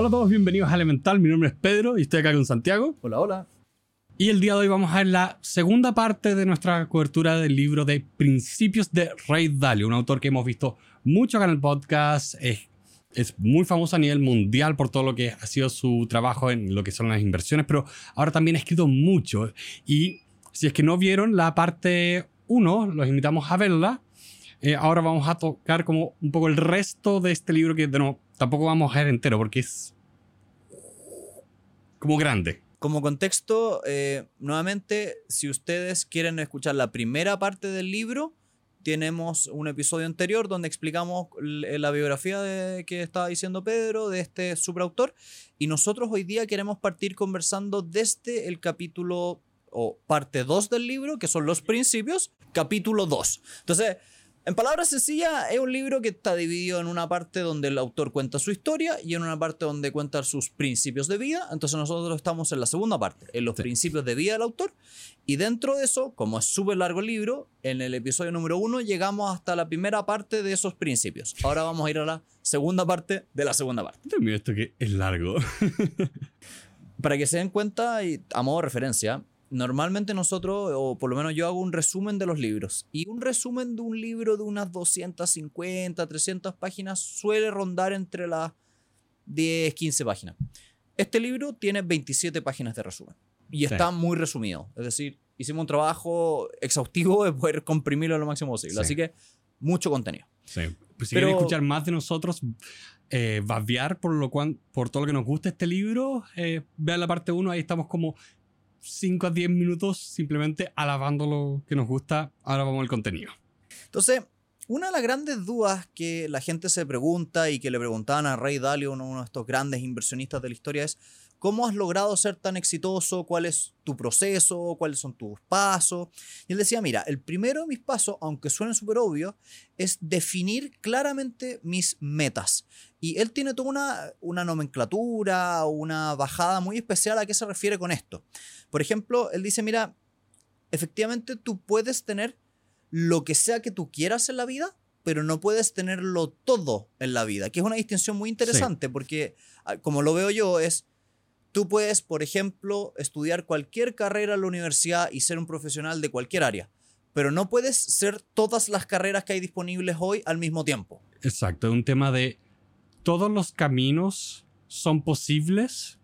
Hola a todos, bienvenidos a Elemental. Mi nombre es Pedro y estoy acá con Santiago. Hola, hola. Y el día de hoy vamos a ver la segunda parte de nuestra cobertura del libro de Principios de Ray Dalio, un autor que hemos visto mucho acá en el podcast. Es, es muy famoso a nivel mundial por todo lo que ha sido su trabajo en lo que son las inversiones, pero ahora también ha escrito mucho. Y si es que no vieron la parte 1, los invitamos a verla. Eh, ahora vamos a tocar como un poco el resto de este libro que de no, tampoco vamos a ver entero porque es como grande. Como contexto, eh, nuevamente, si ustedes quieren escuchar la primera parte del libro, tenemos un episodio anterior donde explicamos la biografía de, que estaba diciendo Pedro, de este superautor, y nosotros hoy día queremos partir conversando desde el capítulo o parte 2 del libro, que son los principios, capítulo 2. Entonces, en palabras sencillas, es un libro que está dividido en una parte donde el autor cuenta su historia y en una parte donde cuenta sus principios de vida. Entonces nosotros estamos en la segunda parte, en los principios de vida del autor. Y dentro de eso, como es súper largo el libro, en el episodio número uno llegamos hasta la primera parte de esos principios. Ahora vamos a ir a la segunda parte de la segunda parte. Mira esto que es largo. Para que se den cuenta, y a modo de referencia, normalmente nosotros, o por lo menos yo hago un resumen de los libros. Y un resumen de un libro de unas 250, 300 páginas suele rondar entre las 10, 15 páginas. Este libro tiene 27 páginas de resumen. Y está muy resumido. Es decir, hicimos un trabajo exhaustivo de poder comprimirlo lo máximo posible. Así que mucho contenido. Sí. Pues si quieren escuchar más de nosotros, eh, babear por, lo cual, por todo lo que nos gusta este libro, eh, vean la parte 1, ahí estamos como 5 a 10 minutos simplemente alabando lo que nos gusta. Ahora vamos al contenido. Entonces, una de las grandes dudas que la gente se pregunta y que le preguntaban a Ray Dalio, uno de estos grandes inversionistas de la historia, es ¿cómo has logrado ser tan exitoso? ¿Cuál es tu proceso? ¿Cuáles son tus pasos? Y él decía, mira, el primero de mis pasos, aunque suene súper obvio, es definir claramente mis metas. Y él tiene toda una, una nomenclatura, una bajada muy especial a qué se refiere con esto. Por ejemplo, él dice, mira, efectivamente tú puedes tener lo que sea que tú quieras en la vida, pero no puedes tenerlo todo en la vida, que es una distinción muy interesante porque, ah, como lo veo yo, es, tú puedes, por ejemplo, estudiar cualquier carrera en la universidad y ser un profesional de cualquier área, pero no puedes ser todas las carreras que hay disponibles hoy al mismo tiempo. Exacto, es un tema de todos los caminos son posibles.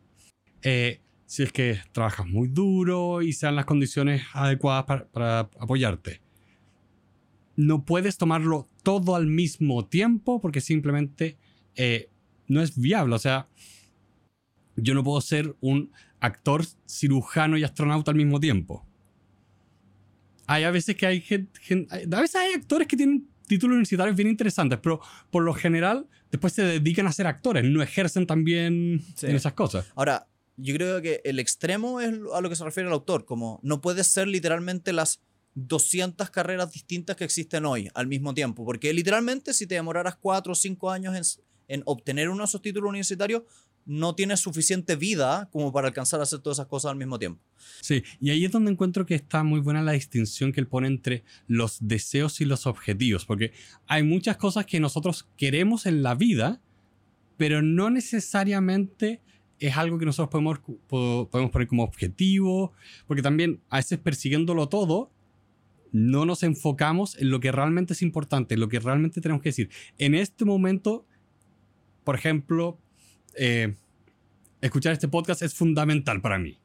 Eh, si es que trabajas muy duro y sean las condiciones adecuadas para, apoyarte. No puedes tomarlo todo al mismo tiempo porque simplemente eh, no es viable. O sea, yo no puedo ser un actor, cirujano y astronauta al mismo tiempo. Hay a veces que hay gente, a veces hay actores que tienen títulos universitarios bien interesantes, pero por lo general después se dedican a ser actores, no ejercen también en esas cosas. Ahora, yo creo que el extremo es a lo que se refiere el autor, como no puedes ser literalmente las 200 carreras distintas que existen hoy al mismo tiempo, porque literalmente si te demoraras 4 o 5 años en, obtener uno de esos títulos universitarios, no tienes suficiente vida como para alcanzar a hacer todas esas cosas al mismo tiempo. Sí, y ahí es donde encuentro que está muy buena la distinción que él pone entre los deseos y los objetivos, porque hay muchas cosas que nosotros queremos en la vida, pero no necesariamente es algo que nosotros podemos, podemos poner como objetivo, porque también a veces persiguiéndolo todo, no nos enfocamos en lo que realmente es importante, en lo que realmente tenemos que decir. En este momento, por ejemplo, eh, escuchar este podcast es fundamental para mí.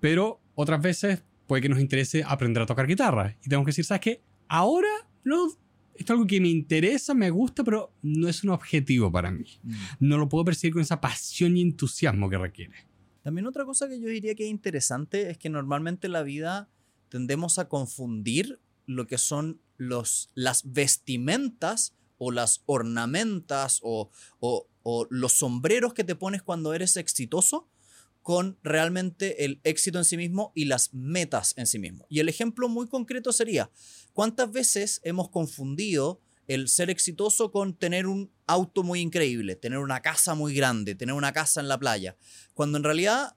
Pero otras veces puede que nos interese aprender a tocar guitarra. Y tenemos que decir, ¿sabes qué? Ahora no, esto es algo que me interesa, me gusta, pero no es un objetivo para mí. Mm. No lo puedo percibir con esa pasión y entusiasmo que requiere. También otra cosa que yo diría que es interesante es que normalmente en la vida tendemos a confundir lo que son los, las vestimentas o las ornamentas o, o, o los sombreros que te pones cuando eres exitoso con realmente el éxito en sí mismo y las metas en sí mismo. Y el ejemplo muy concreto sería, ¿cuántas veces hemos confundido el ser exitoso con tener un auto muy increíble, tener una casa muy grande, tener una casa en la playa? Cuando en realidad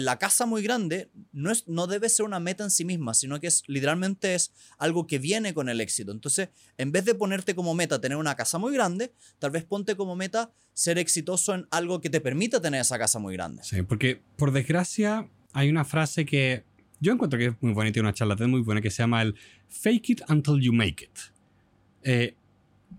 la casa muy grande no, es, no debe ser una meta en sí misma, sino que es literalmente es algo que viene con el éxito. Entonces, en vez de ponerte como meta tener una casa muy grande, tal vez ponte como meta ser exitoso en algo que te permita tener esa casa muy grande. Sí, porque por desgracia hay una frase que yo encuentro que es muy bonita y una charla muy buena que se llama el fake it until you make it. Eh,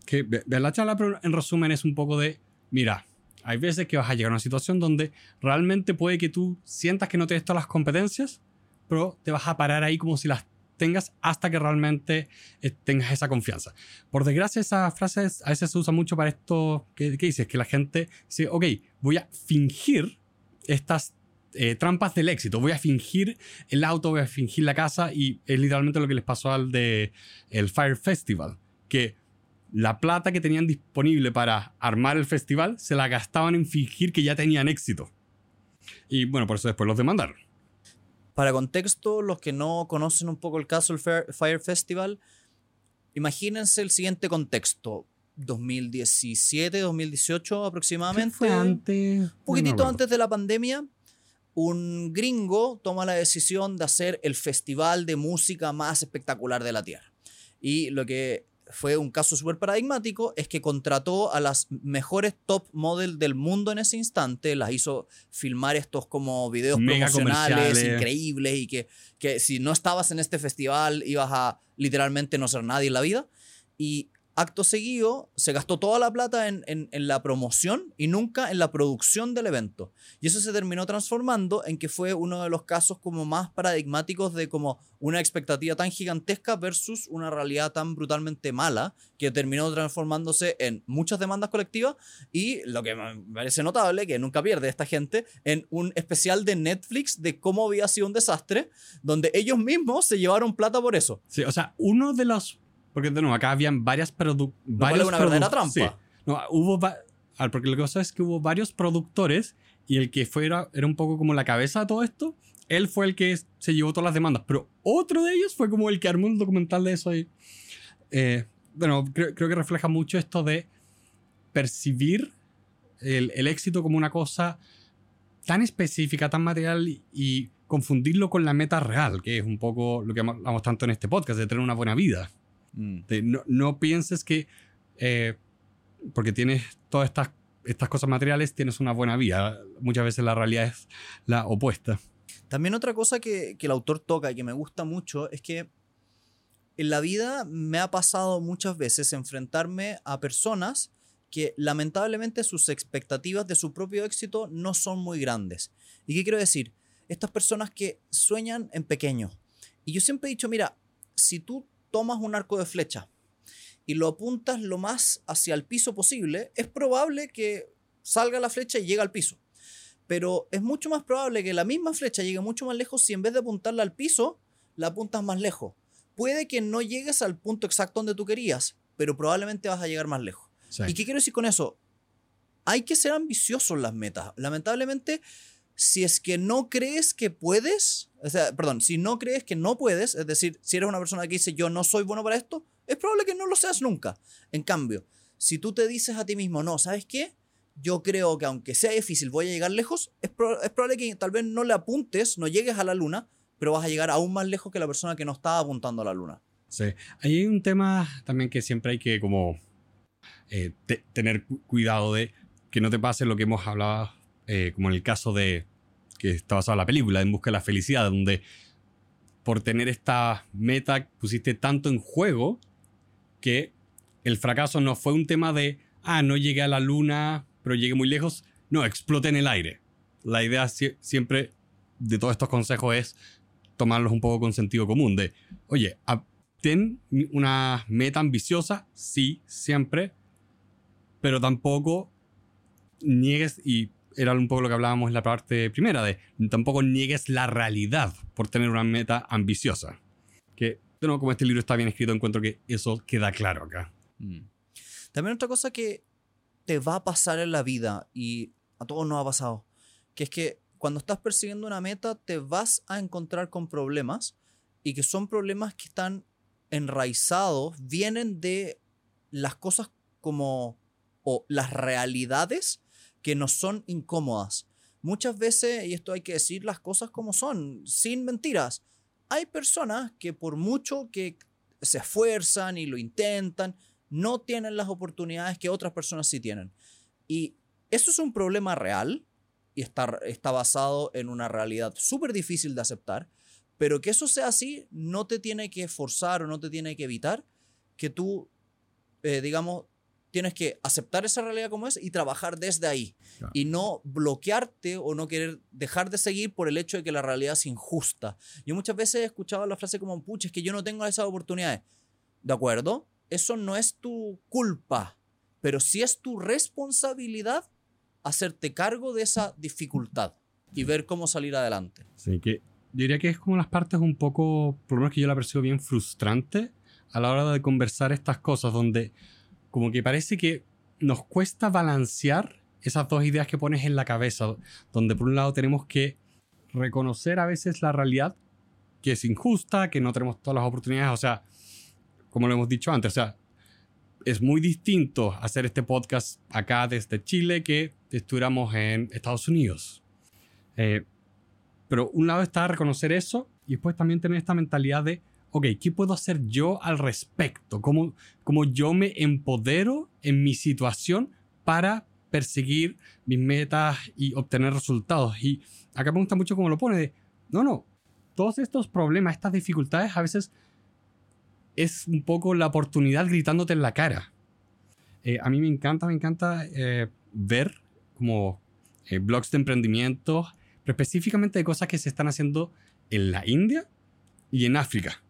que la charla, pero en resumen es un poco de, mira, hay veces que vas a llegar a una situación donde realmente puede que tú sientas que no tienes todas las competencias, pero te vas a parar ahí como si las tengas hasta que realmente eh, tengas esa confianza. Por desgracia, esa frase a veces se usa mucho para esto que, que dices, que la gente dice, ok, voy a fingir estas eh, trampas del éxito. Voy a fingir el auto, voy a fingir la casa y es literalmente lo que les pasó al de el Fire Festival, que la plata que tenían disponible para armar el festival se la gastaban en fingir que ya tenían éxito. Y bueno, por eso después los demandaron. Para contexto, los que no conocen un poco el caso del Fire Festival, imagínense el siguiente contexto. 2017, 2018 aproximadamente. fue antes? Un poquitito antes de la pandemia un gringo toma la decisión de hacer el festival de música más espectacular de la Tierra. Y lo que fue un caso súper paradigmático es que contrató a las mejores top model del mundo en ese instante, las hizo filmar estos como videos promocionales increíbles y que, que si no estabas en este festival ibas a literalmente no ser nadie en la vida. Y acto seguido se gastó toda la plata en, la promoción y nunca en la producción del evento. Y eso se terminó transformando en que fue uno de los casos como más paradigmáticos de como una expectativa tan gigantesca versus una realidad tan brutalmente mala que terminó transformándose en muchas demandas colectivas y lo que me parece notable, que nunca pierde esta gente, en un especial de Netflix de cómo había sido un desastre, donde ellos mismos se llevaron plata por eso. Sí, o sea, uno de los porque de nuevo, acá habían varias productoras. No una verdadera trampa. No, hubo porque lo que pasa es que hubo varios productores y el que fuera era un poco como la cabeza de todo esto, él fue el que se llevó todas las demandas, pero otro de ellos fue como el que armó un documental de eso ahí. Eh, bueno, creo, que refleja mucho esto de percibir el, el, éxito como una cosa tan específica, tan material y confundirlo con la meta real, que es un poco lo que hablamos tanto en este podcast, de tener una buena vida. Mm. no, pienses que eh, porque tienes todas estas, estas cosas materiales, tienes una buena vida. Muchas veces la realidad es la opuesta. También otra cosa que, que el autor toca y que me gusta mucho es que en la vida me ha pasado muchas veces enfrentarme a personas que lamentablemente sus expectativas de su propio éxito no son muy grandes. ¿Y qué quiero decir? Estas personas que sueñan en pequeño. Y yo siempre he dicho, mira, si tú tomas un arco de flecha y lo apuntas lo más hacia el piso posible, es probable que salga la flecha y llegue al piso. Pero es mucho más probable que la misma flecha llegue mucho más lejos si en vez de apuntarla al piso, la apuntas más lejos. Puede que no llegues al punto exacto donde tú querías, pero probablemente vas a llegar más lejos. ¿Y qué quiero decir con eso? Hay que ser ambiciosos las metas. Lamentablemente, si es que no crees que puedes, o sea, perdón, si no crees que no puedes, es decir, si eres una persona que dice yo no soy bueno para esto, es probable que no lo seas nunca. En cambio, si tú te dices a ti mismo, no, ¿sabes qué? Yo creo que aunque sea difícil, voy a llegar lejos, es, es probable que tal vez no le apuntes, no llegues a la luna, pero vas a llegar aún más lejos que la persona que no estaba apuntando a la luna. Sí, ahí hay un tema también que siempre hay que como eh, tener cuidado de que no te pase lo que hemos hablado eh, como en el caso de que está basada la película, En Busca de la Felicidad, donde por tener esta meta pusiste tanto en juego que el fracaso no fue un tema de, ah, no llegué a la luna, pero llegué muy lejos. No, exploté en el aire. La idea siempre de todos estos consejos es tomarlos un poco con sentido común, de, oye, ten una meta ambiciosa, sí, siempre, pero tampoco niegues y era un poco lo que hablábamos en la parte primera, de tampoco niegues la realidad por tener una meta ambiciosa. Que, bueno, como este libro está bien escrito, encuentro que eso queda claro acá. Mm. También otra cosa que te va a pasar en la vida, y a todos nos ha pasado, que es que cuando estás persiguiendo una meta te vas a encontrar con problemas y que son problemas que están enraizados, vienen de las cosas como, o las realidades que nos son incómodas. muchas veces, y esto hay que decir las cosas como son, sin mentiras, hay personas que por mucho que se esfuerzan y lo intentan, no tienen las oportunidades que otras personas sí tienen. Y eso es un problema real y está, está basado en una realidad súper difícil de aceptar, pero que eso sea así no te tiene que forzar o no te tiene que evitar que tú, eh, digamos, tienes que aceptar esa realidad como es y trabajar desde ahí. Y no bloquearte o no querer dejar de seguir por el hecho de que la realidad es injusta. Yo muchas veces he escuchado la frase como, pucha, es que yo no tengo esas oportunidades. ¿De acuerdo? Eso no es tu culpa, pero sí es tu responsabilidad hacerte cargo de esa dificultad y ver cómo salir adelante. Sí, que yo diría que es como las partes un poco, por lo menos que yo la percibo bien frustrante a la hora de conversar estas cosas, donde como que parece que nos cuesta balancear esas dos ideas que pones en la cabeza, donde por un lado tenemos que reconocer a veces la realidad que es injusta, que no tenemos todas las oportunidades, o sea, como lo hemos dicho antes, o sea, es muy distinto hacer este podcast acá desde Chile que estuviéramos en Estados Unidos. Eh, pero un lado está reconocer eso y después también tener esta mentalidad de ok, ¿qué puedo hacer yo al respecto? ¿Cómo, cómo yo me empodero en mi situación para perseguir mis metas y obtener resultados? Y acá me gusta mucho cómo lo pone no, no, todos estos problemas, estas dificultades a veces es un poco la oportunidad gritándote en la cara. Eh, a mí me encanta, me encanta eh, ver como eh, blogs de emprendimiento, pero específicamente de cosas que se están haciendo en la India y en África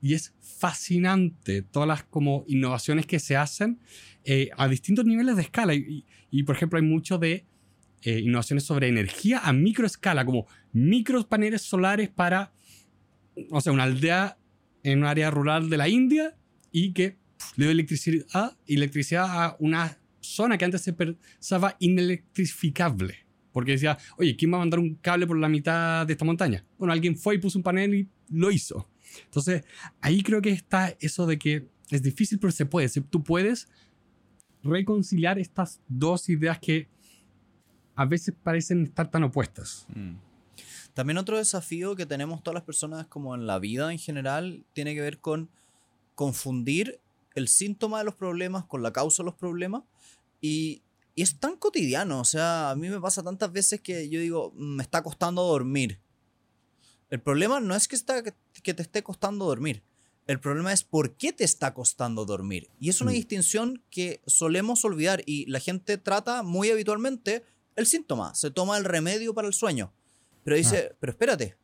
y es fascinante todas las como innovaciones que se hacen eh, a distintos niveles de escala. Y, por ejemplo, hay mucho de eh, innovaciones sobre energía a microescala, como micros paneles solares para, o sea, una aldea en un área rural de la India y que le da electricidad, electricidad a una zona que antes se pensaba inelectrificable. Porque decía, oye, ¿quién va a mandar un cable por la mitad de esta montaña? Bueno, alguien fue y puso un panel y lo hizo. Entonces, ahí creo que está eso de que es difícil, pero se puede. Tú puedes reconciliar estas dos ideas que a veces parecen estar tan opuestas. Mm. También otro desafío que tenemos todas las personas como en la vida en general tiene que ver con confundir el síntoma de los problemas con la causa de los problemas y, y es tan cotidiano, o sea, a mí me pasa tantas veces que yo digo, me está costando dormir el problema no es que, está, que te esté costando dormir. El problema es por qué te está costando dormir. Y es una mm. distinción que solemos olvidar y la gente trata muy habitualmente el síntoma. Se toma el remedio para el sueño. Pero dice, ah. pero espérate,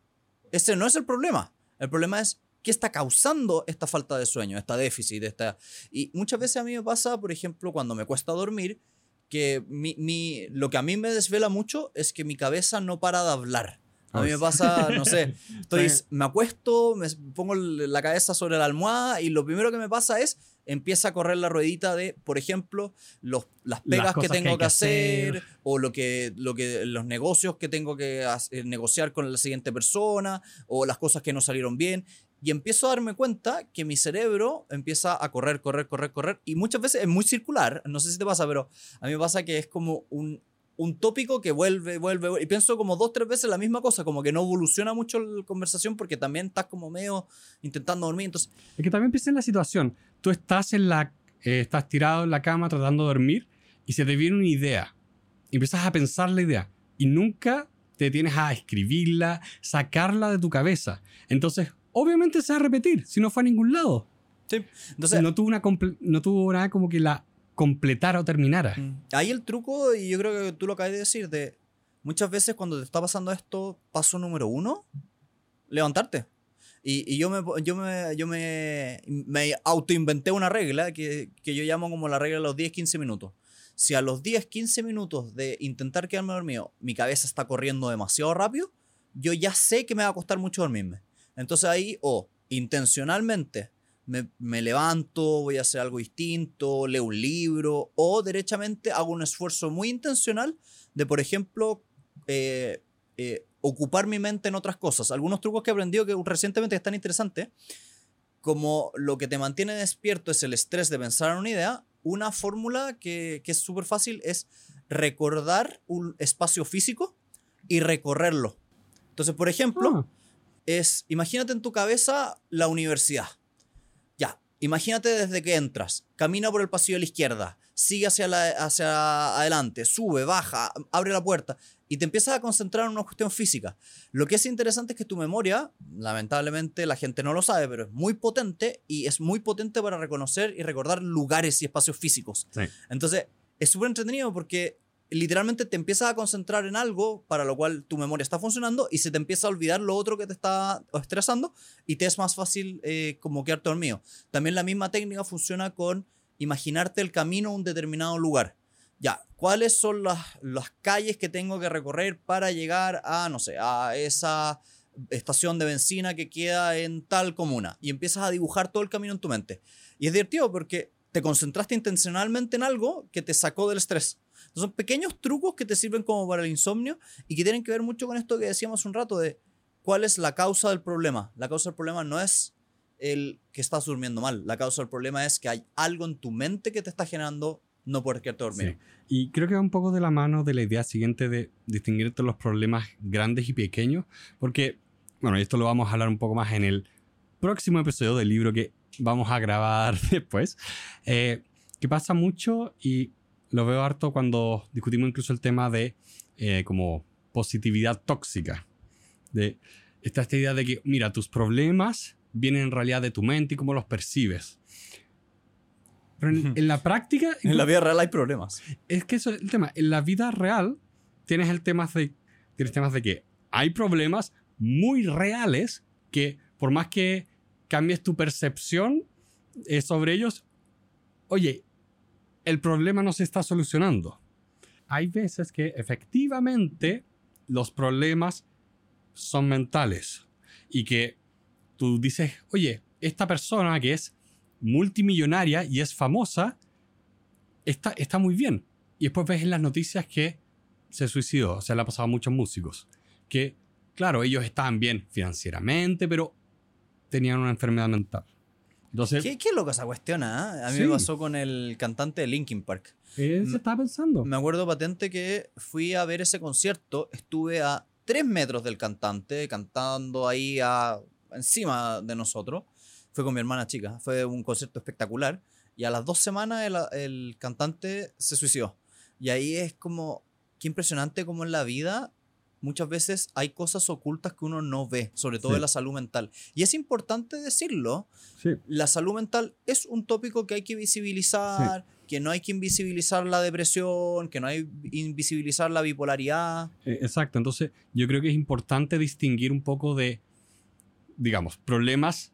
ese no es el problema. El problema es qué está causando esta falta de sueño, esta déficit. Esta... Y muchas veces a mí me pasa, por ejemplo, cuando me cuesta dormir, que mi, lo que a mí me desvela mucho es que mi cabeza no para de hablar. A mí me pasa, no sé, estoy, me acuesto, me pongo la cabeza sobre la almohada y lo primero que me pasa es empieza a correr la ruedita de, por ejemplo, los, las pegas que tengo que, hacer, o lo que, lo que, los negocios que tengo que eh, negociar con la siguiente persona o las cosas que no salieron bien. Y empiezo a darme cuenta que mi cerebro empieza a correr, correr, correr, correr. Y muchas veces es muy circular. No sé si te pasa, pero a mí me pasa que es como un, un tópico que vuelve, vuelve, vuelve, y pienso como dos, tres veces la misma cosa, como que no evoluciona mucho la conversación porque también estás como medio intentando dormir, entonces... Es que también piensa en la situación, tú estás en la, eh, estás tirado en la cama tratando de dormir y se te viene una idea, y empiezas a pensar la idea. Y nunca te tienes a escribirla, sacarla de tu cabeza, entonces obviamente se va a repetir, si no fue a ningún lado. Sí, entonces... No tuvo, una no tuvo nada como que la completara o terminara. Mm. Ahí el truco, y yo creo que tú lo acabas de decir, de muchas veces cuando te está pasando esto, paso número uno, levantarte. Y, y yo, me, yo, me, yo me, me autoinventé una regla que, que, yo llamo como la regla de los 10-15 minutos. Si a los 10-15 minutos de intentar quedarme dormido, mi cabeza está corriendo demasiado rápido, yo ya sé que me va a costar mucho dormirme. Entonces ahí, o intencionalmente me, levanto, voy a hacer algo distinto, leo un libro o derechamente hago un esfuerzo muy intencional de, por ejemplo, eh, eh, ocupar mi mente en otras cosas. Algunos trucos que he aprendido que recientemente están interesantes, como lo que te mantiene despierto es el estrés de pensar en una idea, una fórmula que, que es súper fácil es recordar un espacio físico y recorrerlo. Entonces, por ejemplo, Ah, es, imagínate en tu cabeza la universidad. Imagínate desde que entras, camina por el pasillo a la izquierda, sigue hacia, la- hacia adelante, sube, baja, abre la puerta y te empiezas a concentrar en una cuestión física. Lo que es interesante es que tu memoria, lamentablemente la gente no lo sabe, pero es muy potente y es muy potente para reconocer y recordar lugares y espacios físicos. sí. Entonces, es súper entretenido porque literalmente te empiezas a concentrar en algo para lo cual tu memoria está funcionando y se te empieza a olvidar lo otro que te está estresando y te es más fácil eh, como quedarte dormido. También la misma técnica funciona con imaginarte el camino a un determinado lugar. Ya, ¿cuáles son las, las calles que tengo que recorrer para llegar a, no sé, a esa estación de benzina que queda en tal comuna? Y empiezas a dibujar todo el camino en tu mente. Y es divertido porque te concentraste intencionalmente en algo que te sacó del estrés. Son pequeños trucos que te sirven como para el insomnio y que tienen que ver mucho con esto que decíamos un rato de cuál es la causa del problema. La causa del problema no es el que estás durmiendo mal. La causa del problema es que hay algo en tu mente que te está generando no poder quedarte dormido. Sí. Y creo que va un poco de la mano de la idea siguiente de distinguir entre los problemas grandes y pequeños, porque, bueno, esto lo vamos a hablar un poco más en el próximo episodio del libro que vamos a grabar después, eh, que pasa mucho y lo veo harto cuando discutimos incluso el tema de eh, como positividad tóxica, de esta, esta idea de que, mira, tus problemas vienen en realidad de tu mente y cómo los percibes. Pero en, en la práctica, En la vida real hay problemas. es que eso es el tema. En la vida real tienes el tema de, tienes temas de que hay problemas muy reales que por más que cambies tu percepción eh, sobre ellos, oye, el problema no se está solucionando. Hay veces que efectivamente los problemas son mentales y que tú dices, oye, esta persona que es multimillonaria y es famosa, está, está muy bien. Y después ves en las noticias que se suicidó, o sea, le ha pasado a muchos músicos. Que, claro, ellos estaban bien financieramente, pero tenían una enfermedad mental. Entonces, ¿Qué, qué loca esa cuestión, ah? A mí Sí. me pasó con el cantante de Linkin Park. se estaba pensando. Me acuerdo patente que fui a ver ese concierto, estuve a tres metros del cantante, cantando ahí a, encima de nosotros. Fue con mi hermana chica, fue un concierto espectacular. Y a las dos semanas el, el cantante se suicidó. Y ahí es como, qué impresionante como en la vida muchas veces hay cosas ocultas que uno no ve, sobre todo Sí. en la salud mental. Y es importante decirlo, Sí. la salud mental es un tópico que hay que visibilizar, que no hay que invisibilizar la depresión, que no hay que invisibilizar la bipolaridad. Eh, Exacto, entonces yo creo que es importante distinguir un poco de, digamos, problemas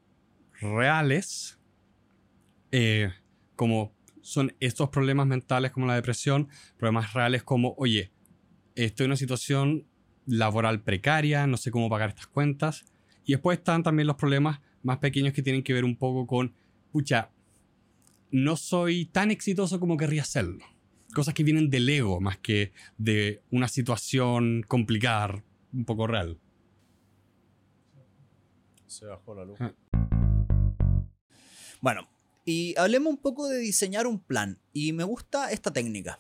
reales, eh, como son estos problemas mentales como la depresión, problemas reales como, oye, estoy en una situación laboral precaria, no sé cómo pagar estas cuentas, y después están también los problemas más pequeños que tienen que ver un poco con, pucha, no soy tan exitoso como querría serlo cosas que vienen del ego más que de una situación complicada, un poco real. Se bajó la luz. Ah. Bueno, y hablemos un poco de diseñar un plan. Y me gusta esta técnica.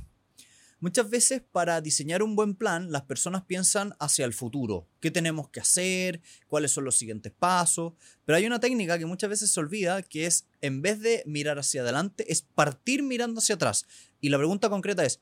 Muchas veces para diseñar un buen plan, las personas piensan hacia el futuro. ¿Qué tenemos que hacer? ¿Cuáles son los siguientes pasos? Pero hay una técnica que muchas veces se olvida, que es, en vez de mirar hacia adelante, es partir mirando hacia atrás. Y la pregunta concreta es,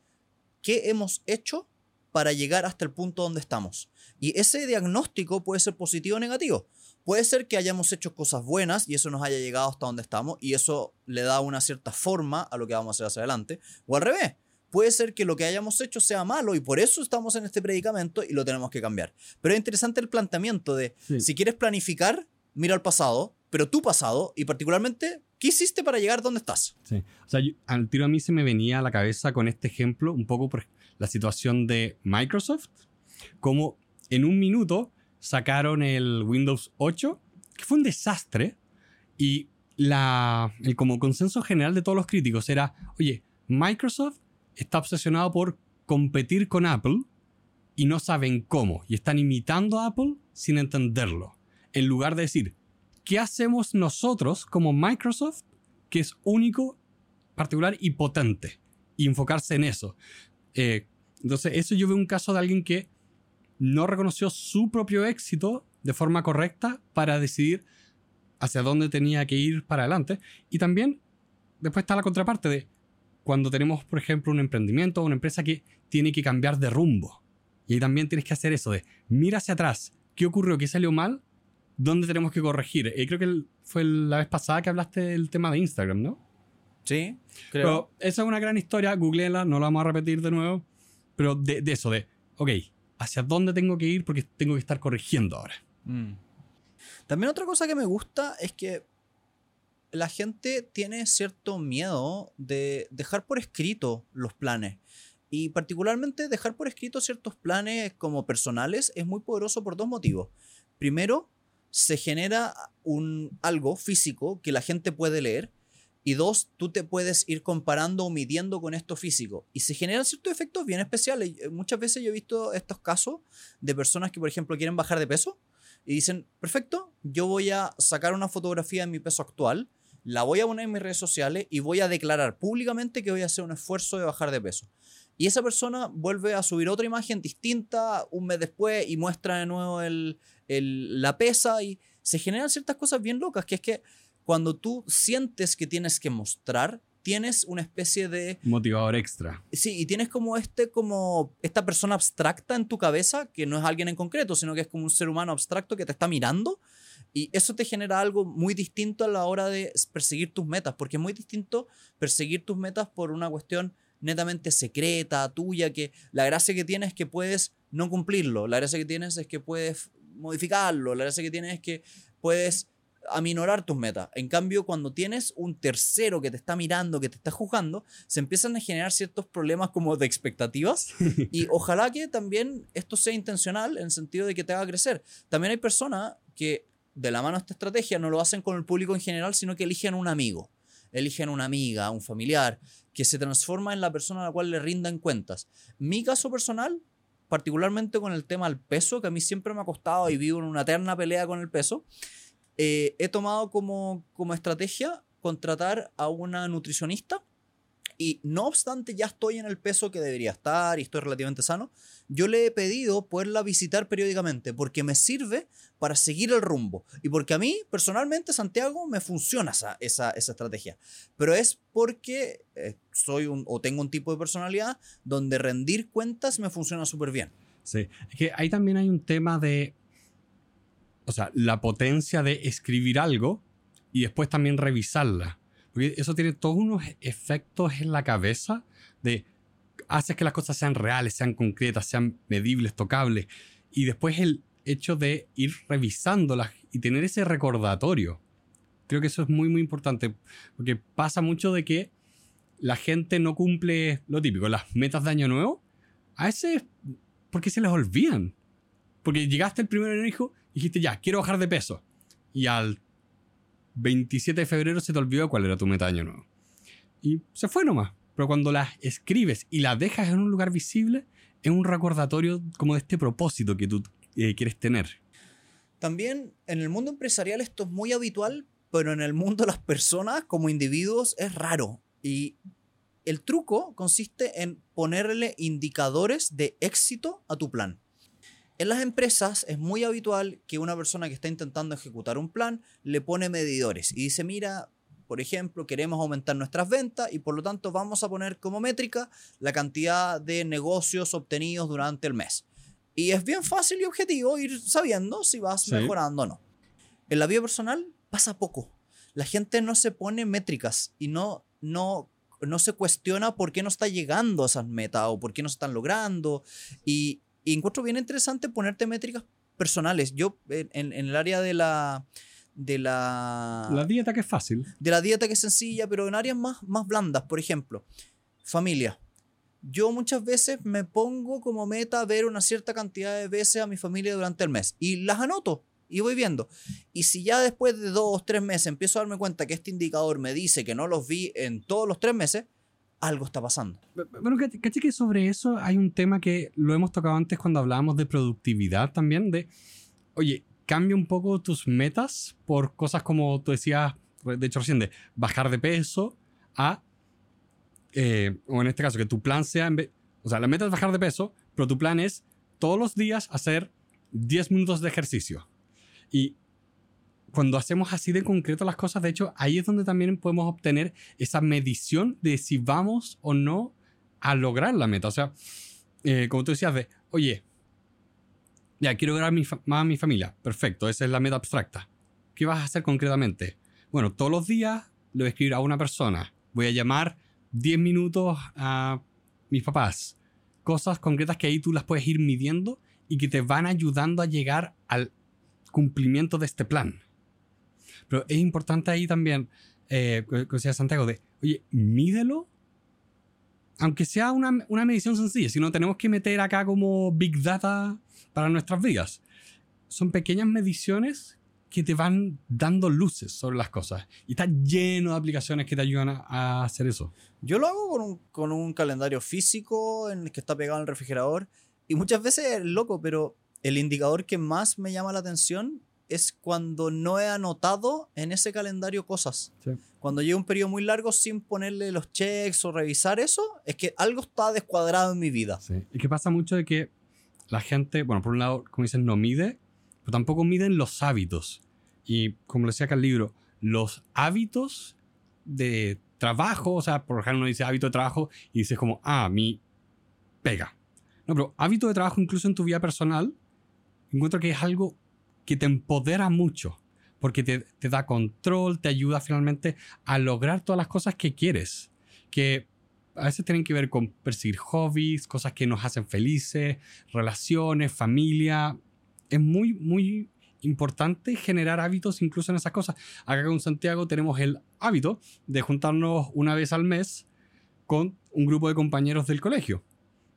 ¿qué hemos hecho para llegar hasta el punto donde estamos? Y ese diagnóstico puede ser positivo o negativo. Puede ser que hayamos hecho cosas buenas y eso nos haya llegado hasta donde estamos y eso le da una cierta forma a lo que vamos a hacer hacia adelante. O al revés, puede ser que lo que hayamos hecho sea malo y por eso estamos en este predicamento y lo tenemos que cambiar. Pero es interesante el planteamiento de, Sí. si quieres planificar, mira al pasado, pero tu pasado y particularmente, ¿qué hiciste para llegar donde estás? Sí. O sea, yo- al tiro a mí se me venía a la cabeza con este ejemplo un poco por la situación de Microsoft, como en un minuto sacaron el Windows 8, que fue un desastre, y la, el como consenso general de todos los críticos era, oye, Microsoft está obsesionado por competir con Apple y no saben cómo, y están imitando a Apple sin entenderlo, en lugar de decir, ¿qué hacemos nosotros como Microsoft que es único, particular y potente? Y enfocarse en eso. Eh, entonces, eso yo veo un caso de alguien que no reconoció su propio éxito de forma correcta para decidir hacia dónde tenía que ir para adelante. Y también después está la contraparte de cuando tenemos, por ejemplo, un emprendimiento o una empresa que tiene que cambiar de rumbo. Y ahí también tienes que hacer eso de mira hacia atrás, qué ocurrió, qué salió mal, dónde tenemos que corregir. Y creo que fue la vez pasada que hablaste del tema de Instagram, ¿no? Sí, creo. Pero esa es una gran historia, googleela, no la vamos a repetir de nuevo. Pero de, de eso, de, ok, ¿hacia dónde tengo que ir? Porque tengo que estar corrigiendo ahora. Mm. También otra cosa que me gusta es que la gente tiene cierto miedo de dejar por escrito los planes. Y particularmente dejar por escrito ciertos planes como personales es muy poderoso por dos motivos. Primero, se genera un algo físico que la gente puede leer. Y dos, tú te puedes ir comparando o midiendo con esto físico. Y se generan ciertos efectos bien especiales. Muchas veces yo he visto estos casos de personas que, por ejemplo, quieren bajar de peso y dicen, perfecto, yo voy a sacar una fotografía de mi peso actual, la voy a poner en mis redes sociales y voy a declarar públicamente que voy a hacer un esfuerzo de bajar de peso. Y esa persona vuelve a subir otra imagen distinta un mes después y muestra de nuevo el, el, la pesa y se generan ciertas cosas bien locas, que es que cuando tú sientes que tienes que mostrar, tienes una especie de Motivador extra. Sí, y tienes como este, como esta persona abstracta en tu cabeza, que no es alguien en concreto, sino que es como un ser humano abstracto que te está mirando. Y eso te genera algo muy distinto a la hora de perseguir tus metas, porque es muy distinto perseguir tus metas por una cuestión netamente secreta, tuya, que la gracia que tienes es que puedes no cumplirlo, la gracia que tienes es que puedes modificarlo, la gracia que tienes es que puedes aminorar tus metas. En cambio, cuando tienes un tercero que te está mirando, que te está juzgando, se empiezan a generar ciertos problemas como de expectativas y ojalá que también esto sea intencional en el sentido de que te haga crecer. También hay personas que de la mano esta estrategia no lo hacen con el público en general, sino que eligen un amigo, eligen una amiga, un familiar, que se transforma en la persona a la cual le rindan cuentas. Mi caso personal, particularmente con el tema del peso, que a mí siempre me ha costado y vivo en una eterna pelea con el peso, eh, he tomado como, como estrategia contratar a una nutricionista y no obstante ya estoy en el peso que debería estar y estoy relativamente sano, yo le he pedido poderla visitar periódicamente porque me sirve para seguir el rumbo y porque a mí personalmente Santiago me funciona esa, esa, esa estrategia, pero es porque eh, soy un, o tengo un tipo de personalidad donde rendir cuentas me funciona súper bien. Sí, es que ahí también hay un tema de o sea, la potencia de escribir algo y después también revisarla. Eso tiene todos unos efectos en la cabeza de hace que las cosas sean reales, sean concretas, sean medibles, tocables. Y después el hecho de ir revisándolas y tener ese recordatorio. Creo que eso es muy, muy importante. Porque pasa mucho de que la gente no cumple lo típico, las metas de año nuevo. A veces, porque se les olvidan. Porque llegaste el primero de enero y dijiste ya, quiero bajar de peso. Y al 27 de febrero se te olvidó cuál era tu meta año nuevo. Y se fue nomás. Pero cuando las escribes y las dejas en un lugar visible, es un recordatorio como de este propósito que tú eh, quieres tener. También en el mundo empresarial esto es muy habitual, pero en el mundo de las personas como individuos es raro. Y el truco consiste en ponerle indicadores de éxito a tu plan. En las empresas es muy habitual que una persona que está intentando ejecutar un plan le pone medidores y dice, mira, por ejemplo, queremos aumentar nuestras ventas y por lo tanto vamos a poner como métrica la cantidad de negocios obtenidos durante el mes. Y es bien fácil y objetivo ir sabiendo si vas Sí. mejorando o no. En la vida personal pasa poco. La gente no se pone métricas y no, no, no se cuestiona por qué no está llegando a esas metas o por qué no se están logrando. Y, y encuentro bien interesante ponerte métricas personales. Yo en, el área de la... De la, La dieta que es fácil. de la dieta que es sencilla, pero en áreas más, más blandas, por ejemplo, familia. Yo muchas veces me pongo como meta ver una cierta cantidad de veces a mi familia durante el mes y las anoto y voy viendo. Y si ya después de dos, tres meses empiezo a darme cuenta que este indicador me dice que no los vi en todos los tres meses, algo está pasando. Bueno, cach- caché que sobre eso hay un tema que lo hemos tocado antes cuando hablábamos de productividad también, de, oye, cambia un poco tus metas por cosas como tú decías, de hecho recién, de bajar de peso a, eh, o en este caso, que tu plan sea, en vez- o sea, la meta es bajar de peso, pero tu plan es todos los días hacer 10 minutos de ejercicio. Y cuando hacemos así de concreto las cosas, de hecho, ahí es donde también podemos obtener esa medición de si vamos o no a lograr la meta. O sea, eh, como tú decías, de, oye, ya quiero lograr mi más a mi familia. Perfecto, esa es la meta abstracta. ¿Qué vas a hacer concretamente? Bueno, todos los días le voy a escribir a una persona. Voy a llamar 10 minutos a mis papás. Cosas concretas que ahí tú las puedes ir midiendo y que te van ayudando a llegar al cumplimiento de este plan. Pero es importante ahí también, eh, decía Santiago, de, oye, mídelo, aunque sea una, una medición sencilla, si no tenemos que meter acá como Big Data para nuestras vidas. Son pequeñas mediciones que te van dando luces sobre las cosas. Y está lleno de aplicaciones que te ayudan a, hacer eso. Yo lo hago con un, con un, calendario físico en el que está pegado en el refrigerador. Y muchas veces es loco, pero el indicador que más me llama la atención es cuando no he anotado en ese calendario cosas. Cuando llevo un periodo muy largo sin ponerle los checks o revisar eso, es que algo está descuadrado en mi vida. Sí. Y que pasa mucho de que la gente, bueno, por un lado, como dicen, no mide, pero tampoco miden los hábitos. Y como decía acá el libro, los hábitos de trabajo, o sea, por ejemplo, uno dice hábito de trabajo y dices como, ah, mi pega. No, pero hábito de trabajo incluso en tu vida personal, encuentro que es algo que te empodera mucho, porque te, da control, te ayuda finalmente a lograr todas las cosas que quieres, que a veces tienen que ver con perseguir hobbies, cosas que nos hacen felices, relaciones, familia. Es muy, muy importante generar hábitos incluso en esas cosas. Acá con Santiago tenemos el hábito de juntarnos una vez al mes con un grupo de compañeros del colegio.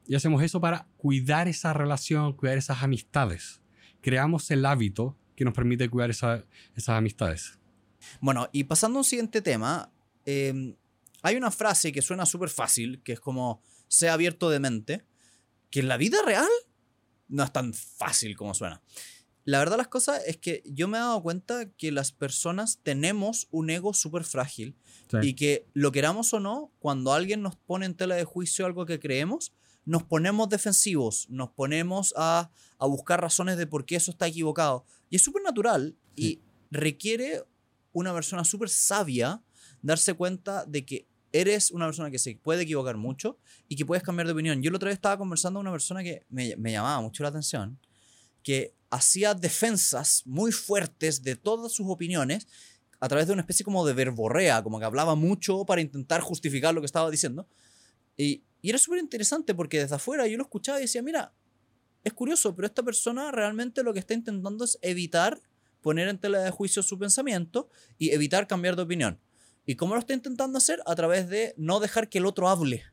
Y hacemos eso para cuidar esa relación, cuidar esas amistades creamos el hábito que nos permite cuidar esas amistades. Bueno, y pasando a un siguiente tema, em, hay una frase que suena súper fácil, que es como, sea abierto de mente, que en la vida real no es tan fácil como suena. La verdad las cosas es que yo me he dado cuenta que las personas tenemos un ego súper frágil y que lo queramos o no, cuando alguien nos pone en tela de juicio algo que creemos, nos ponemos defensivos, nos ponemos a, buscar razones de por qué eso está equivocado. Y es súper natural y requiere una persona súper sabia darse cuenta de que eres una persona que se puede equivocar mucho y que puedes cambiar de opinión. Yo la otra vez estaba conversando con una persona que me, me llamaba mucho la atención, que hacía defensas muy fuertes de todas sus opiniones a través de una especie como de verborrea, como que hablaba mucho para intentar justificar lo que estaba diciendo. Y, y era súper interesante porque desde afuera yo lo escuchaba y decía, mira, es curioso, pero esta persona realmente lo que está intentando es evitar poner en tela de juicio su pensamiento y evitar cambiar de opinión. ¿Y cómo lo está intentando hacer? A través de no dejar que el otro hable.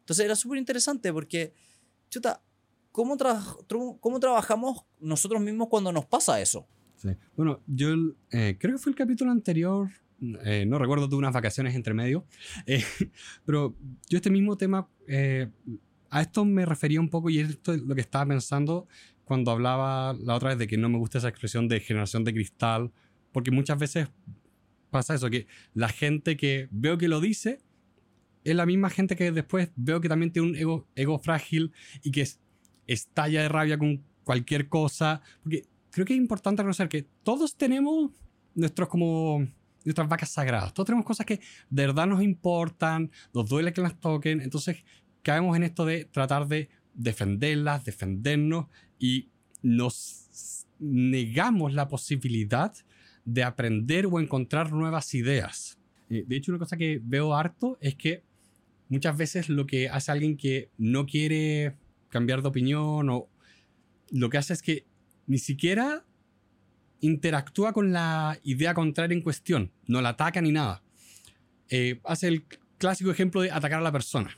Entonces era súper interesante porque, chuta, ¿cómo, ¿cómo trabajamos nosotros mismos cuando nos pasa eso? Bueno, yo eh, creo que fue el capítulo anterior, eh, no recuerdo, tuve unas vacaciones entre medio, eh, pero yo este mismo tema, eh, a esto me refería un poco y esto es lo que estaba pensando cuando hablaba la otra vez de que no me gusta esa expresión de generación de cristal, porque muchas veces pasa eso, que la gente que veo que lo dice es la misma gente que después veo que también tiene un ego, ego frágil y que estalla de rabia con cualquier cosa, porque creo que es importante reconocer que todos tenemos nuestros como nuestras vacas sagradas. Todos tenemos cosas que de verdad nos importan, nos duele que las toquen, entonces caemos en esto de tratar de defenderlas, defendernos y nos negamos la posibilidad de aprender o encontrar nuevas ideas. Eh, de hecho, una cosa que veo harto es que muchas veces lo que hace alguien que no quiere cambiar de opinión o lo que hace es que ni siquiera interactúa con la idea contraria en cuestión, no la ataca ni nada. Eh, hace el clásico ejemplo de atacar a la persona.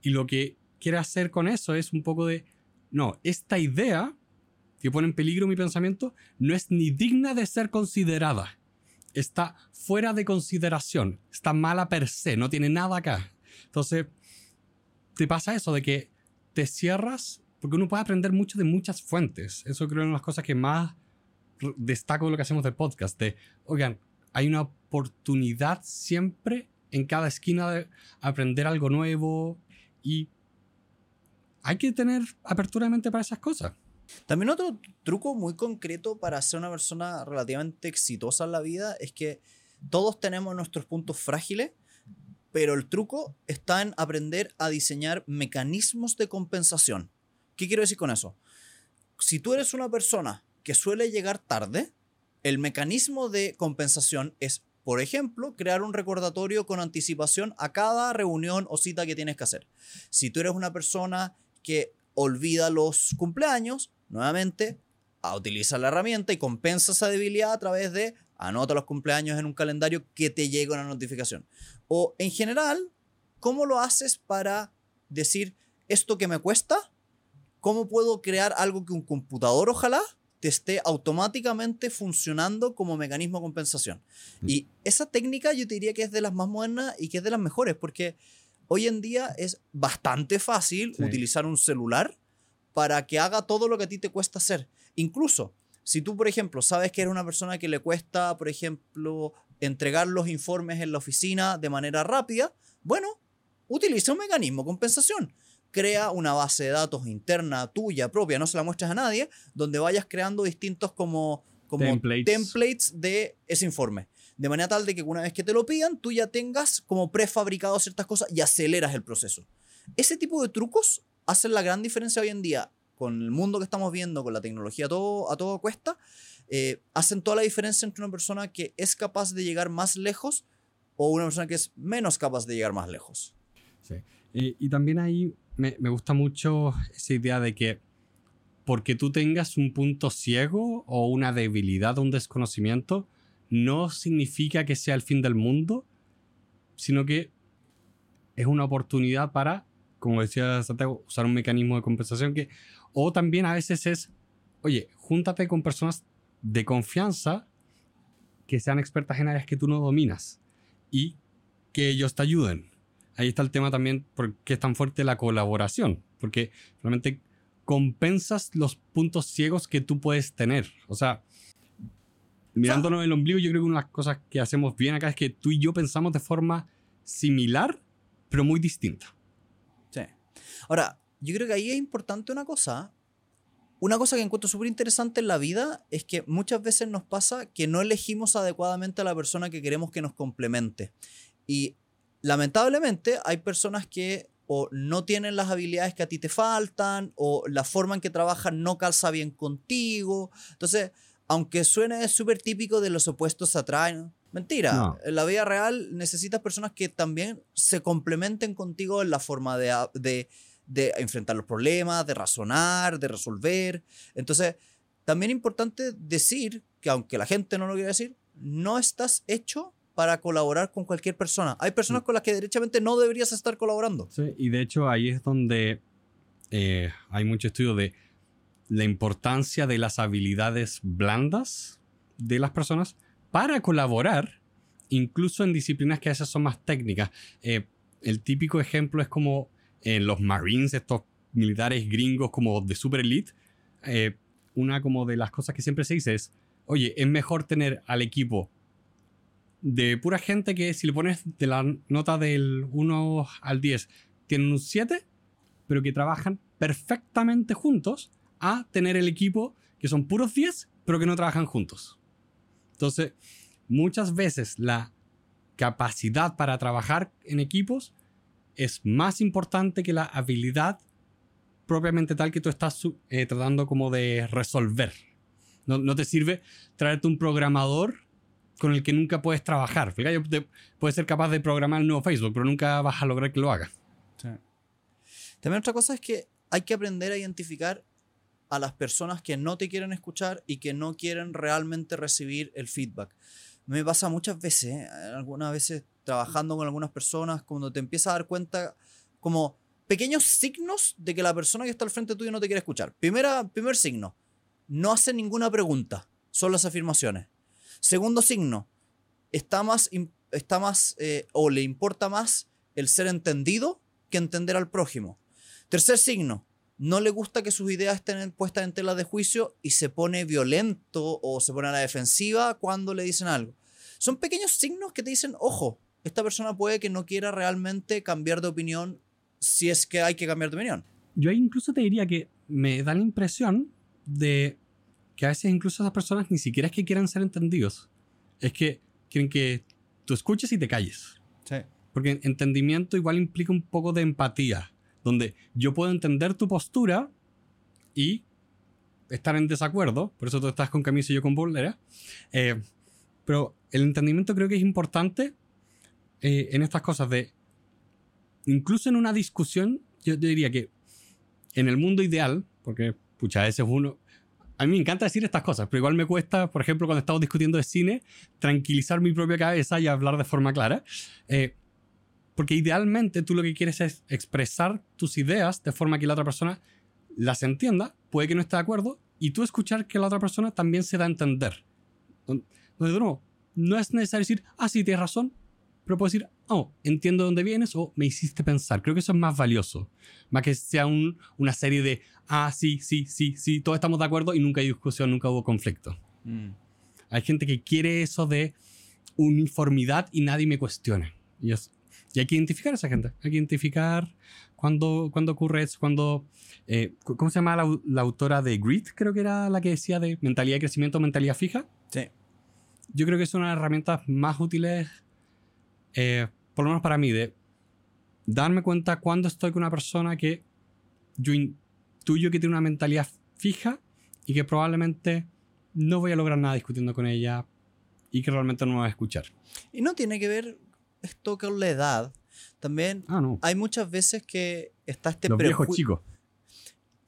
Y lo que quiere hacer con eso es un poco de, no, esta idea que pone en peligro mi pensamiento no es ni digna de ser considerada. Está fuera de consideración, está mala per se, no tiene nada acá. Entonces, te pasa eso de que te cierras, porque uno puede aprender mucho de muchas fuentes. Eso creo que es una de las cosas que más destaco lo que hacemos de podcast, de, oigan, hay una oportunidad siempre en cada esquina de aprender algo nuevo y hay que tener apertura de mente para esas cosas. También otro truco muy concreto para ser una persona relativamente exitosa en la vida es que todos tenemos nuestros puntos frágiles, pero el truco está en aprender a diseñar mecanismos de compensación. ¿Qué quiero decir con eso? Si tú eres una persona que suele llegar tarde, el mecanismo de compensación es, por ejemplo, crear un recordatorio con anticipación a cada reunión o cita que tienes que hacer. Si tú eres una persona que olvida los cumpleaños, nuevamente, a utilizar la herramienta y compensa esa debilidad a través de anota los cumpleaños en un calendario que te llegue una notificación. O en general, ¿cómo lo haces para decir esto que me cuesta? ¿Cómo puedo crear algo que un computador ojalá te esté automáticamente funcionando como mecanismo de compensación? Mm. Y esa técnica yo te diría que es de las más modernas y que es de las mejores porque hoy en día es bastante fácil Sí. utilizar un celular para que haga todo lo que a ti te cuesta hacer. Incluso, si tú, por ejemplo, sabes que eres una persona que le cuesta, por ejemplo, entregar los informes en la oficina de manera rápida, bueno, utiliza un mecanismo de compensación. Crea una base de datos interna tuya propia, no se la muestres a nadie, donde vayas creando distintos como, como Templates. templates de ese informe. De manera tal de que una vez que te lo pidan, tú ya tengas como prefabricado ciertas cosas y aceleras el proceso. Ese tipo de trucos hacen la gran diferencia hoy en día con el mundo que estamos viendo, con la tecnología a todo, a todo cuesta, eh, hacen toda la diferencia entre una persona que es capaz de llegar más lejos o una persona que es menos capaz de llegar más lejos. Sí. Y, y también ahí me, me gusta mucho esa idea de que porque tú tengas un punto ciego o una debilidad o un desconocimiento, no significa que sea el fin del mundo, sino que es una oportunidad para, como decía Santiago, usar un mecanismo de compensación que, o también a veces es, oye, júntate con personas de confianza que sean expertas en áreas que tú no dominas y que ellos te ayuden. Ahí está el tema también por qué es tan fuerte la colaboración, porque realmente compensas los puntos ciegos que tú puedes tener. O sea, mirándonos el ombligo, yo creo que una de las cosas que hacemos bien acá es que tú y yo pensamos de forma similar, pero muy distinta. Sí. Ahora, yo creo que ahí es importante una cosa. Una cosa que encuentro súper interesante en la vida es que muchas veces nos pasa que no elegimos adecuadamente a la persona que queremos que nos complemente. Y lamentablemente hay personas que o no tienen las habilidades que a ti te faltan o la forma en que trabajan no calza bien contigo. Entonces, aunque suene súper típico de los opuestos atraen, mentira. No. En la vida real necesitas personas que también se complementen contigo en la forma de, de, de enfrentar los problemas, de razonar, de resolver. Entonces, también es importante decir que aunque la gente no lo quiera decir, no estás hecho para colaborar con cualquier persona. Hay personas con las que derechamente no deberías estar colaborando. Sí, y de hecho ahí es donde eh, hay mucho estudio de la importancia de las habilidades blandas de las personas para colaborar, incluso en disciplinas que a veces son más técnicas. Eh, el típico ejemplo es como en los Marines, estos militares gringos como de super elite. eh, una como de las cosas que siempre se dice es, oye, es mejor tener al equipo de pura gente que si le pones de la nota del 1 al 10, tienen un 7, pero que trabajan perfectamente juntos, a tener el equipo que son puros 10, pero que no trabajan juntos. Entonces, muchas veces la capacidad para trabajar en equipos es más importante que la habilidad propiamente tal que tú estás eh, tratando como de resolver. No, no te sirve traerte un programador con el que nunca puedes trabajar. Fíjate, yo te- puedes ser capaz de programar el nuevo Facebook, pero nunca vas a lograr que lo haga. También otra cosa es que hay que aprender a identificar a las personas que no te quieren escuchar y que no quieren realmente recibir el feedback. Me pasa muchas veces, ¿eh? algunas veces trabajando con algunas personas, cuando te empiezas a dar cuenta como pequeños signos de que la persona que está al frente tuyo no te quiere escuchar. Primera, primer signo, no hace ninguna pregunta, son las afirmaciones. Segundo signo, está más, está más eh, o le importa más el ser entendido que entender al prójimo. Tercer signo, no le gusta que sus ideas estén puestas en tela de juicio y se pone violento o se pone a la defensiva cuando le dicen algo. Son pequeños signos que te dicen, ojo, esta persona puede que no quiera realmente cambiar de opinión si es que hay que cambiar de opinión. yo incluso te diría que me da la impresión de que a veces incluso esas personas ni siquiera es que quieran ser entendidos. Es que quieren que tú escuches y te calles. Sí. Porque entendimiento igual implica un poco de empatía, donde yo puedo entender tu postura y estar en desacuerdo, por eso tú estás con camisa y yo con bolera. Eh, pero el entendimiento creo que es importante eh, en estas cosas de, incluso en una discusión, yo, diría que en el mundo ideal, porque pucha, a veces uno, a mí me encanta decir estas cosas, pero igual me cuesta, por ejemplo, cuando estamos discutiendo de cine, tranquilizar mi propia cabeza y hablar de forma clara. Eh, porque idealmente tú lo que quieres es expresar tus ideas de forma que la otra persona las entienda, puede que no esté de acuerdo, y tú escuchar que la otra persona también se da a entender. Donde, de nuevo, no es necesario decir, ah, sí, tienes razón, pero puedo decir, oh, entiendo de dónde vienes o me hiciste pensar. Creo que eso es más valioso. Más que sea un, una serie de, ah, sí, sí, sí, sí, todos estamos de acuerdo y nunca hay discusión, nunca hubo conflicto. Mm. Hay gente que quiere eso de uniformidad y nadie me cuestione. Y, es- y hay que identificar a esa gente. Hay que identificar cuando, cuando ocurre eso, cuando... eh, ¿Cómo se llama la autora de Grit? Creo que era la que decía de mentalidad de crecimiento, mentalidad fija. Sí. Yo creo que es una de las herramientas más útiles, eh, por lo menos para mí, de darme cuenta cuando estoy con una persona que yo intuyo que tiene una mentalidad fija y que probablemente no voy a lograr nada discutiendo con ella y que realmente no me va a escuchar. Y no tiene que ver esto con la edad. También Ah, no. hay muchas veces que está este Los viejos preju- chicos.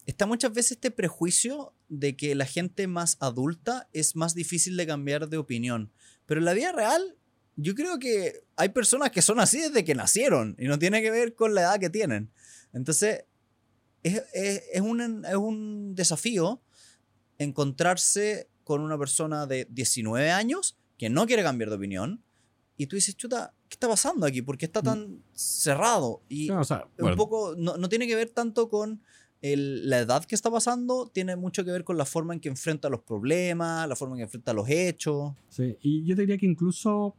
está muchas veces este prejuicio de que la gente más adulta es más difícil de cambiar de opinión. Pero en la vida real, yo creo que hay personas que son así desde que nacieron y no tiene que ver con la edad que tienen. Entonces, es, es- es un, es un desafío encontrarse con una persona de 19 años que no quiere cambiar de opinión y tú dices, chuta, ¿qué está pasando aquí? ¿Por qué está tan cerrado? Y, No, o sea, un poco, no, no tiene que ver tanto con el- la edad que está pasando, tiene mucho que ver con la forma en que enfrenta los problemas, la forma en que enfrenta los hechos. sí, y yo diría que incluso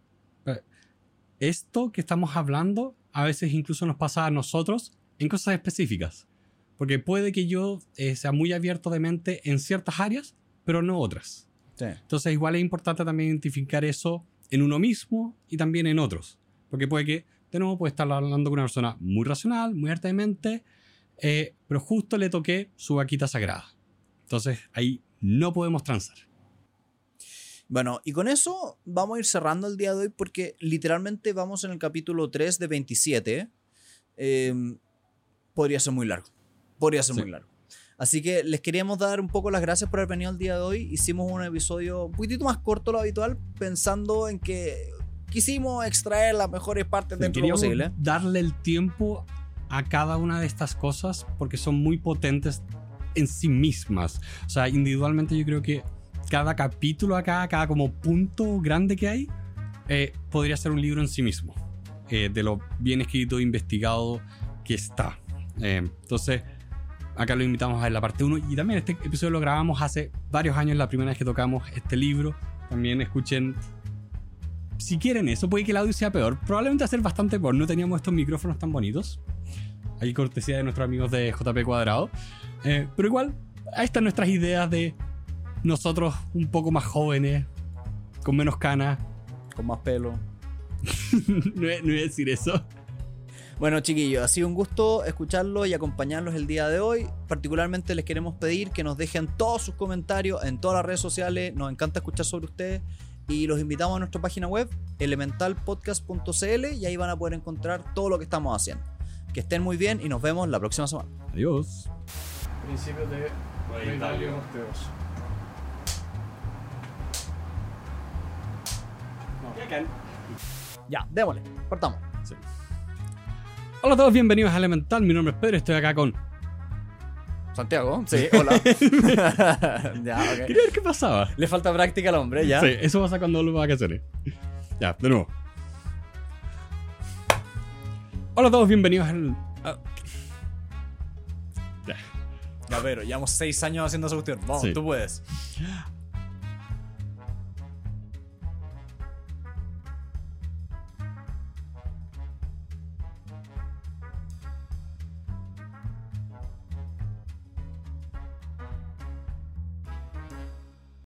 esto que estamos hablando a veces incluso nos pasa a nosotros en cosas específicas. Porque puede que yo eh, sea muy abierto de mente en ciertas áreas, pero no otras. Entonces, igual es importante también identificar eso en uno mismo y también en otros. Porque puede que, de nuevo, puede estar hablando con una persona muy racional, muy harta de mente, eh, pero justo le toqué su vaquita sagrada. Entonces, ahí no podemos transar. Bueno, y con eso vamos a ir cerrando el día de hoy porque literalmente vamos en el capítulo 3 de 27. Eh, podría ser muy largo. Podría ser Sí. muy largo. Así que les queríamos dar un poco las gracias por haber venido el día de hoy. Hicimos un episodio un poquitito más corto de lo habitual, pensando en que quisimos extraer las mejores partes dentro de lo posible. darle el tiempo a cada una de estas cosas porque son muy potentes en sí mismas. O sea, individualmente yo creo que cada capítulo acá, cada como punto grande que hay, eh, podría ser un libro en sí mismo. eh, de lo bien escrito, investigado que está. Eh, entonces, acá lo invitamos a la parte 1 y también este episodio lo grabamos hace varios años, la primera vez que tocamos este libro. También escuchen si quieren eso, puede que el audio sea peor. Probablemente va a ser bastante peor. No teníamos estos micrófonos tan bonitos. Hay cortesía de nuestros amigos de JP Cuadrado. Pero igual, ahí están nuestras ideas de nosotros un poco más jóvenes, con menos canas. Con más pelo. no, voy- no voy a decir eso. Bueno, chiquillos, ha sido un gusto escucharlos y acompañarlos el día de hoy. Particularmente les queremos pedir que nos dejen todos sus comentarios en todas las redes sociales. Nos encanta escuchar sobre ustedes. Y los invitamos a nuestra página web, elementalpodcast.cl, y ahí van a poder encontrar todo lo que estamos haciendo. Que estén muy bien y nos vemos la próxima semana. Adiós. Principios de Ya, démosle, partamos. Hola a todos, bienvenidos a Elemental. Mi nombre es Pedro y estoy acá con. Santiago, sí, hola. ya, ok. Quería ver qué pasaba. Le falta práctica al hombre, ya. Sí, eso pasa cuando vuelvo a vacaciones. Ya, de nuevo. Hola a todos, bienvenidos al. a- Ya. Ya, pero llevamos seis años haciendo esa cuestión. Vamos, Sí. tú puedes.